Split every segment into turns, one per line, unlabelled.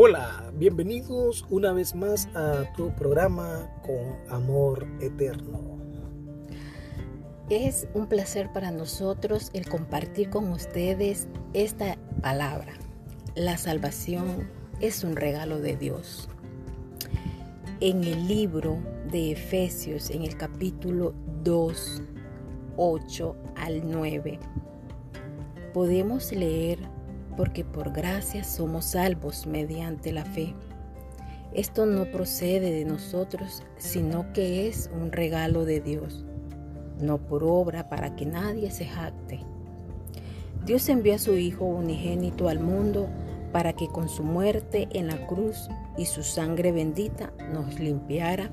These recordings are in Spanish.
Hola, bienvenidos una vez más a tu programa con amor eterno.
Es un placer para nosotros el compartir con ustedes esta palabra. La salvación es un regalo de Dios. En el libro de Efesios, en el capítulo 2, 8 al 9, podemos leer porque por gracia somos salvos mediante la fe. Esto no procede de nosotros, sino que es un regalo de Dios, no por obra para que nadie se jacte. Dios envió a su Hijo unigénito al mundo para que con su muerte en la cruz y su sangre bendita nos limpiara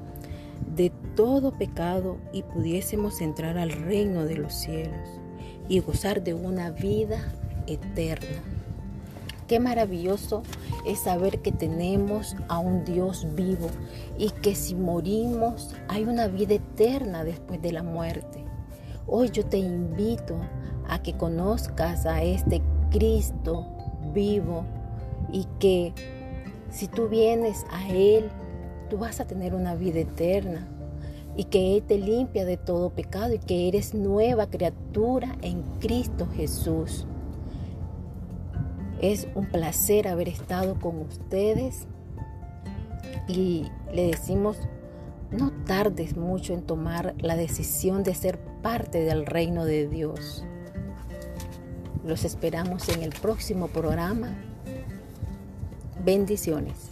de todo pecado y pudiésemos entrar al reino de los cielos y gozar de una vida eterna. Qué maravilloso es saber que tenemos a un Dios vivo y que si morimos hay una vida eterna después de la muerte. Hoy yo te invito a que conozcas a este Cristo vivo y que si tú vienes a Él, tú vas a tener una vida eterna y que Él te limpia de todo pecado y que eres nueva criatura en Cristo Jesús. Es un placer haber estado con ustedes y le decimos, no tardes mucho en tomar la decisión de ser parte del reino de Dios. Los esperamos en el próximo programa. Bendiciones.